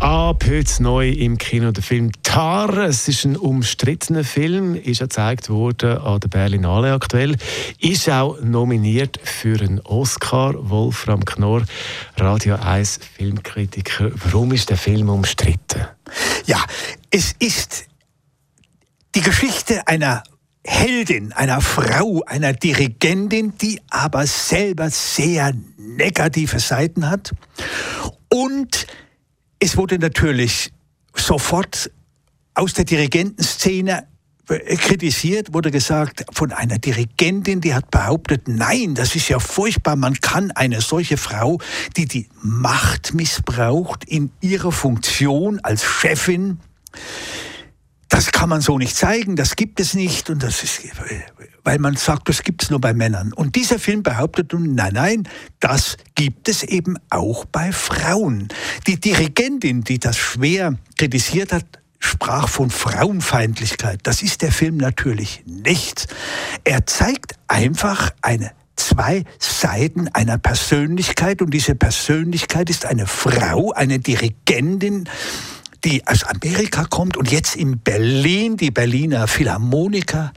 Ab heute neu im Kino der Film Tar. Es ist ein umstrittener Film, ist ja gezeigt worden an der Berlinale aktuell. Ist auch nominiert für einen Oscar. Wolfram Knorr, Radio 1 Filmkritiker. Warum ist der Film umstritten? Ja, es ist die Geschichte einer Heldin, einer Frau, einer Dirigentin, die aber selber sehr negative Seiten hat und es wurde natürlich sofort aus der Dirigentenszene äh, kritisiert, wurde gesagt von einer Dirigentin, die hat behauptet, nein, das ist ja furchtbar, man kann eine solche Frau, die die Macht missbraucht in ihrer Funktion als Chefin, das kann man so nicht zeigen, das gibt es nicht und das ist, weil man sagt, das gibt es nur bei Männern. Und dieser Film behauptet nun, nein, nein, das gibt es eben auch bei Frauen. Die Dirigentin, die das schwer kritisiert hat, sprach von Frauenfeindlichkeit. Das ist der Film natürlich nicht. Er zeigt einfach eine zwei Seiten einer Persönlichkeit und diese Persönlichkeit ist eine Frau, eine Dirigentin, die aus Amerika kommt und jetzt in Berlin die Berliner Philharmoniker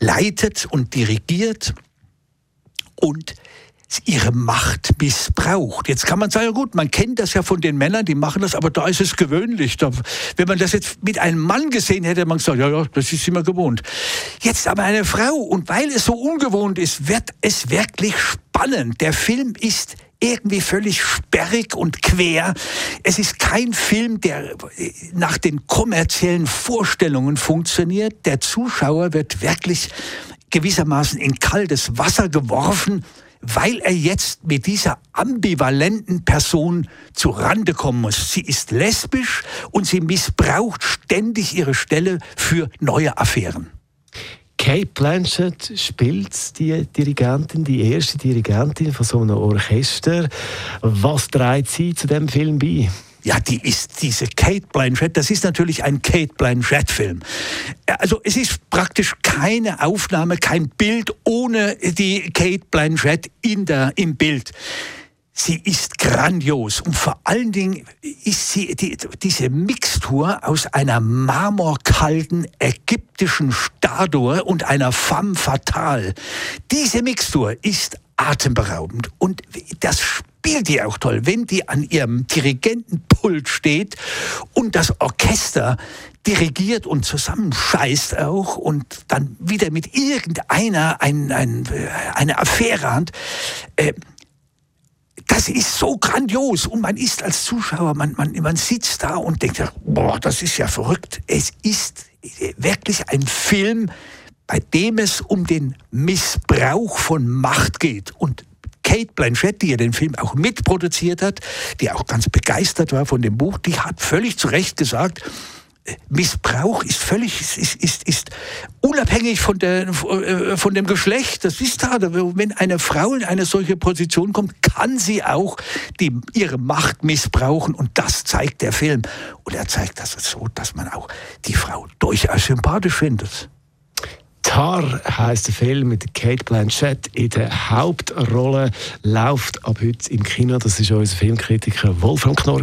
leitet und dirigiert und ihre Macht missbraucht. Jetzt kann man sagen, ja gut, man kennt das ja von den Männern, die machen das, aber da ist es gewöhnlich. Wenn man das jetzt mit einem Mann gesehen hätte, man gesagt, ja, ja, das ist immer gewohnt. Jetzt aber eine Frau und weil es so ungewohnt ist, wird es wirklich spannend. Der Film ist irgendwie völlig sperrig und quer. Es ist kein Film, der nach den kommerziellen Vorstellungen funktioniert. Der Zuschauer wird wirklich gewissermaßen in kaltes Wasser geworfen, weil er jetzt mit dieser ambivalenten Person zu Rande kommen muss. Sie ist lesbisch und sie missbraucht ständig ihre Stelle für neue Affären. Kate Blanchett spielt die Dirigentin, die erste Dirigentin von so einem Orchester. Was trägt sie zu dem Film bei? Ja, die ist diese Kate Blanchett, das ist natürlich ein Kate Blanchett-Film. Also es ist praktisch keine Aufnahme, kein Bild ohne die Kate Blanchett in der, im Bild. Sie ist grandios und vor allen Dingen ist sie die, diese Mixtur aus einer marmorkalten ägyptischen Statue und einer femme fatale. Diese Mixtur ist atemberaubend und das spielt die auch toll, wenn die an ihrem Dirigentenpult steht und das Orchester dirigiert und zusammenscheißt auch und dann wieder mit irgendeiner ein, ein, eine Affäre hat. Äh, das ist so grandios und man ist als Zuschauer, man, man, man sitzt da und denkt, boah, das ist ja verrückt. Es ist wirklich ein Film, bei dem es um den Missbrauch von Macht geht. Und Kate Blanchett, die ja den Film auch mitproduziert hat, die auch ganz begeistert war von dem Buch, die hat völlig zu Recht gesagt, Missbrauch ist völlig, ist, ist, ist unabhängig von, der, äh, von dem Geschlecht. Das ist da. Wenn eine Frau in eine solche Position kommt, kann sie auch die, ihre Macht missbrauchen. Und das zeigt der Film. Und er zeigt das so, dass man auch die Frau durchaus sympathisch findet. Tar heißt der Film mit Kate Blanchett in der Hauptrolle, läuft ab heute im Kino. Das ist unser Filmkritiker Wolfram Knorr.